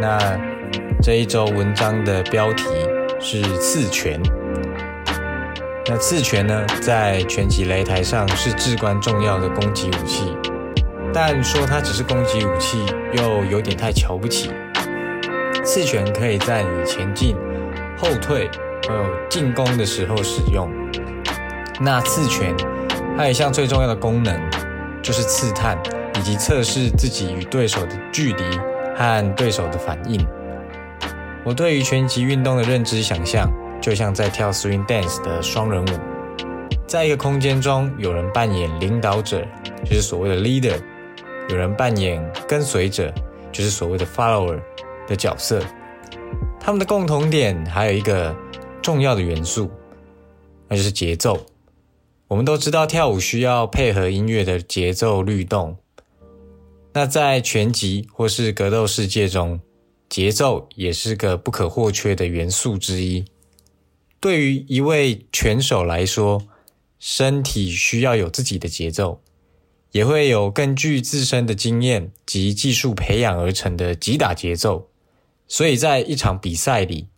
那这一周文章的标题是刺拳。那刺拳呢，在拳击擂台上是至关重要的攻击武器，但说它只是攻击武器，又有点太瞧不起。刺拳可以在你前进、后退。还有进攻的时候使用。那刺拳还有一项最重要的功能，就是刺探以及测试自己与对手的距离和对手的反应。我对于拳击运动的认知想象，就像在跳 swing dance 的双人舞，在一个空间中，有人扮演领导者，就是所谓的 leader；有人扮演跟随者，就是所谓的 follower 的角色。他们的共同点还有一个。重要的元素，那就是节奏。我们都知道跳舞需要配合音乐的节奏律动。那在拳击或是格斗世界中，节奏也是个不可或缺的元素之一。对于一位拳手来说，身体需要有自己的节奏，也会有根据自身的经验及技术培养而成的击打节奏。所以在一场比赛里。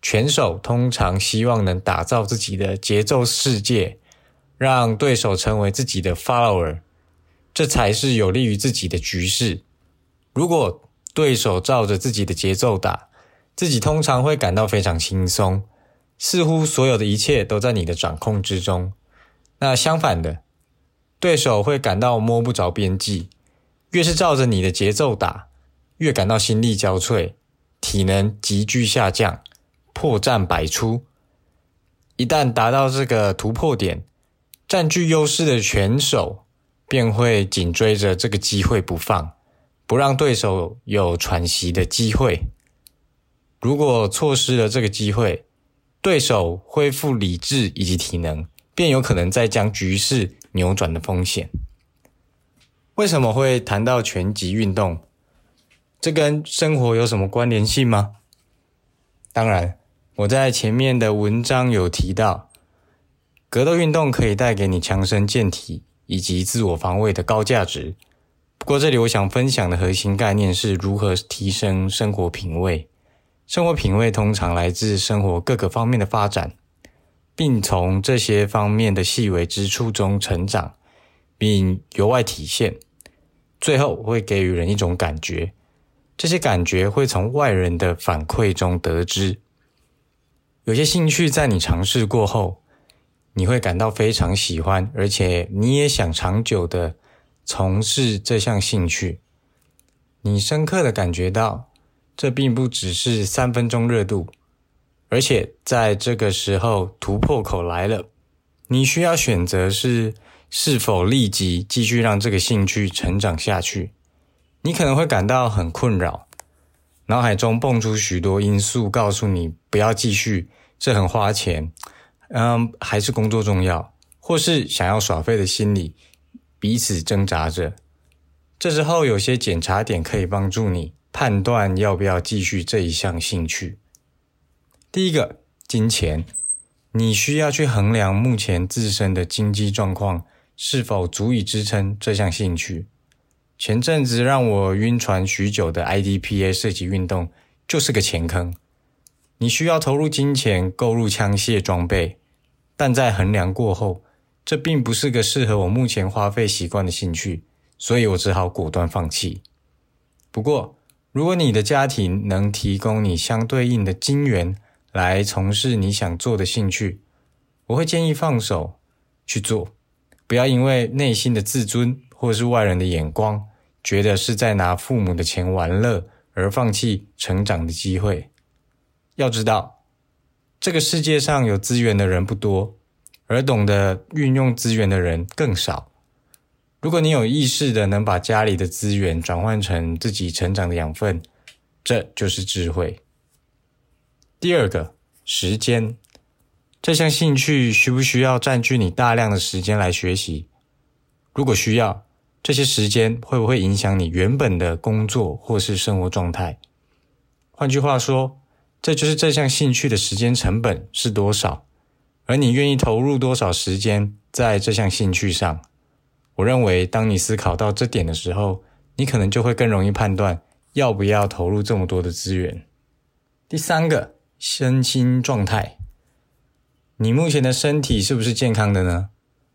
拳手通常希望能打造自己的节奏世界，让对手成为自己的 follower，这才是有利于自己的局势。如果对手照着自己的节奏打，自己通常会感到非常轻松，似乎所有的一切都在你的掌控之中。那相反的，对手会感到摸不着边际，越是照着你的节奏打，越感到心力交瘁，体能急剧下降。破绽百出，一旦达到这个突破点，占据优势的拳手便会紧追着这个机会不放，不让对手有喘息的机会。如果错失了这个机会，对手恢复理智以及体能，便有可能再将局势扭转的风险。为什么会谈到拳击运动？这跟生活有什么关联性吗？当然。我在前面的文章有提到，格斗运动可以带给你强身健体以及自我防卫的高价值。不过，这里我想分享的核心概念是如何提升生活品味。生活品味通常来自生活各个方面的发展，并从这些方面的细微之处中成长，并由外体现，最后会给予人一种感觉。这些感觉会从外人的反馈中得知。有些兴趣在你尝试过后，你会感到非常喜欢，而且你也想长久的从事这项兴趣。你深刻的感觉到，这并不只是三分钟热度，而且在这个时候突破口来了，你需要选择是是否立即继续让这个兴趣成长下去。你可能会感到很困扰。脑海中蹦出许多因素，告诉你不要继续，这很花钱，嗯，还是工作重要，或是想要耍废的心理彼此挣扎着。这时候，有些检查点可以帮助你判断要不要继续这一项兴趣。第一个，金钱，你需要去衡量目前自身的经济状况是否足以支撑这项兴趣。前阵子让我晕船许久的 IDPA 射击运动就是个钱坑。你需要投入金钱购入枪械装备，但在衡量过后，这并不是个适合我目前花费习惯的兴趣，所以我只好果断放弃。不过，如果你的家庭能提供你相对应的金源来从事你想做的兴趣，我会建议放手去做，不要因为内心的自尊。或是外人的眼光，觉得是在拿父母的钱玩乐，而放弃成长的机会。要知道，这个世界上有资源的人不多，而懂得运用资源的人更少。如果你有意识的能把家里的资源转换成自己成长的养分，这就是智慧。第二个，时间，这项兴趣需不需要占据你大量的时间来学习？如果需要。这些时间会不会影响你原本的工作或是生活状态？换句话说，这就是这项兴趣的时间成本是多少，而你愿意投入多少时间在这项兴趣上。我认为，当你思考到这点的时候，你可能就会更容易判断要不要投入这么多的资源。第三个，身心状态，你目前的身体是不是健康的呢？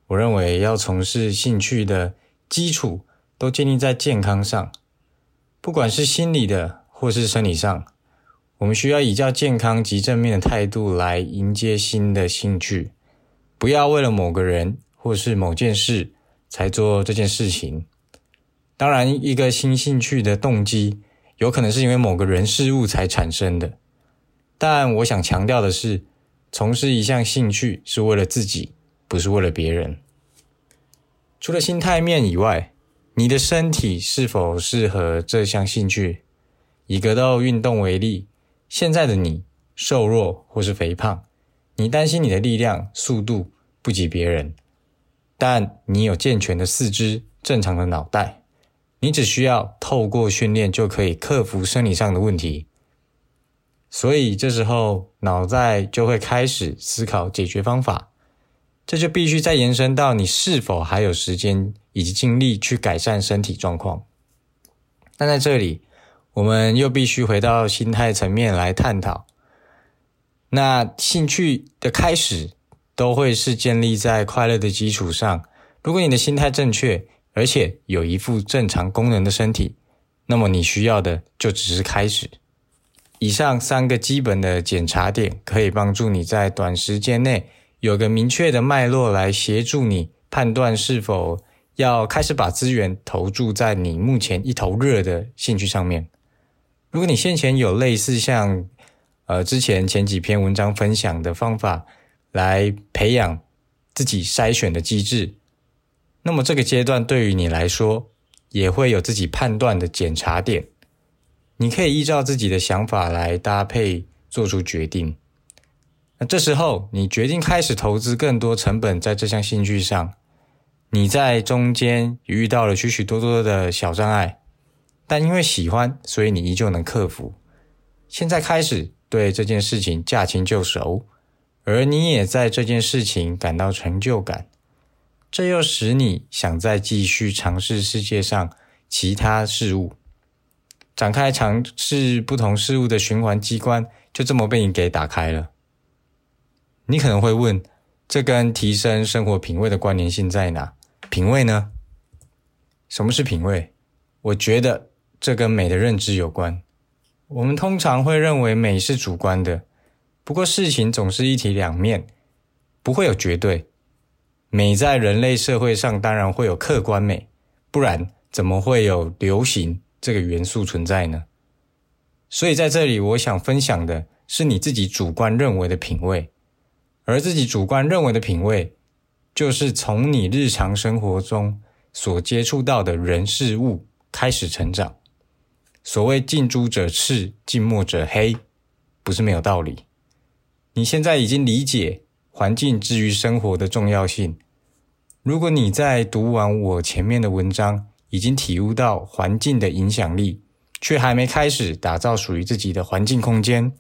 我认为，要从事兴趣的基础都建立在健康上，不管是心理的或是生理上，我们需要以较健康及正面的态度来迎接新的兴趣，不要为了某个人或是某件事。才做这件事情。当然，一个新兴趣的动机有可能是因为某个人事物才产生的。但我想强调的是，从事一项兴趣是为了自己，不是为了别人。除了心态面以外，你的身体是否适合这项兴趣？以格斗运动为例，现在的你瘦弱或是肥胖，你担心你的力量、速度不及别人。但你有健全的四肢、正常的脑袋，你只需要透过训练就可以克服生理上的问题。所以这时候脑袋就会开始思考解决方法，这就必须再延伸到你是否还有时间以及精力去改善身体状况。但在这里，我们又必须回到心态层面来探讨，那兴趣的开始。都会是建立在快乐的基础上。如果你的心态正确，而且有一副正常功能的身体，那么你需要的就只是开始。以上三个基本的检查点，可以帮助你在短时间内有个明确的脉络，来协助你判断是否要开始把资源投注在你目前一头热的兴趣上面。如果你先前有类似像呃之前前几篇文章分享的方法，来培养自己筛选的机制，那么这个阶段对于你来说也会有自己判断的检查点，你可以依照自己的想法来搭配做出决定。那这时候你决定开始投资更多成本在这项兴趣上，你在中间遇到了许许多多的小障碍，但因为喜欢，所以你依旧能克服。现在开始对这件事情驾轻就熟。而你也在这件事情感到成就感，这又使你想再继续尝试世界上其他事物，展开尝试不同事物的循环机关，就这么被你给打开了。你可能会问，这跟提升生活品味的关联性在哪？品味呢？什么是品味？我觉得这跟美的认知有关。我们通常会认为美是主观的。不过事情总是一体两面，不会有绝对美。在人类社会上，当然会有客观美，不然怎么会有流行这个元素存在呢？所以在这里，我想分享的是你自己主观认为的品味，而自己主观认为的品味，就是从你日常生活中所接触到的人事物开始成长。所谓近朱者赤，近墨者黑，不是没有道理。你现在已经理解环境之于生活的重要性。如果你在读完我前面的文章，已经体悟到环境的影响力，却还没开始打造属于自己的环境空间，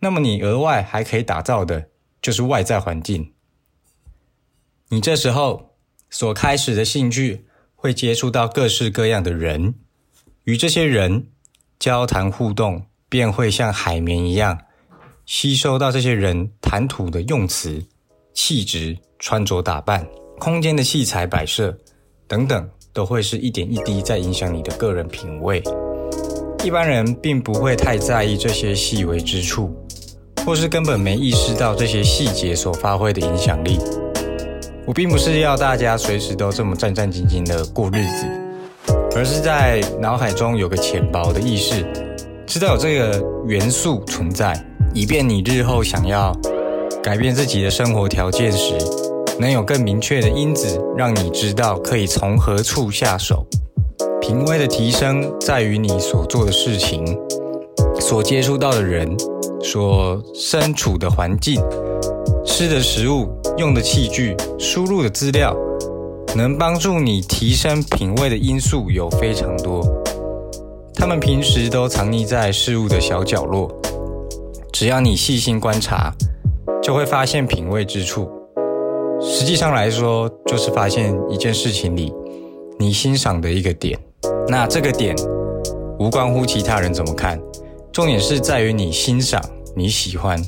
那么你额外还可以打造的就是外在环境。你这时候所开始的兴趣，会接触到各式各样的人，与这些人交谈互动，便会像海绵一样。吸收到这些人谈吐的用词、气质、穿着打扮、空间的器材摆设等等，都会是一点一滴在影响你的个人品味。一般人并不会太在意这些细微之处，或是根本没意识到这些细节所发挥的影响力。我并不是要大家随时都这么战战兢兢的过日子，而是在脑海中有个浅薄的意识，知道有这个元素存在。以便你日后想要改变自己的生活条件时，能有更明确的因子，让你知道可以从何处下手。品味的提升在于你所做的事情、所接触到的人、所身处的环境、吃的食物、用的器具、输入的资料，能帮助你提升品味的因素有非常多。他们平时都藏匿在事物的小角落。只要你细心观察，就会发现品味之处。实际上来说，就是发现一件事情里你欣赏的一个点。那这个点无关乎其他人怎么看，重点是在于你欣赏、你喜欢。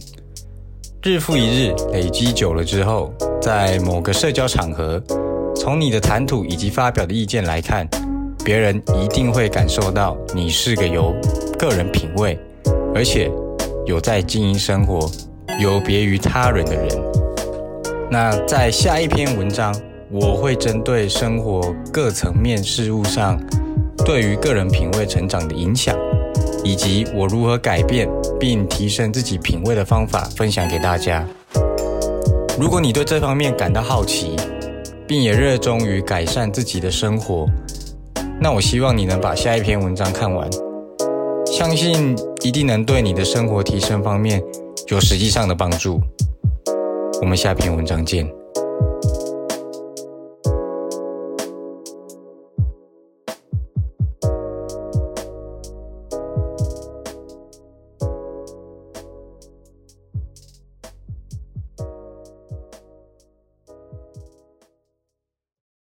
日复一日累积久了之后，在某个社交场合，从你的谈吐以及发表的意见来看，别人一定会感受到你是个有个人品味，而且有在经营生活、有别于他人的人。那在下一篇文章，我会针对生活各层面事物上对于个人品味成长的影响，以及我如何改变并提升自己品味的方法分享给大家。如果你对这方面感到好奇，并也热衷于改善自己的生活，那我希望你能把下一篇文章看完，相信一定能对你的生活提升方面有实际上的帮助。我们下篇文章见。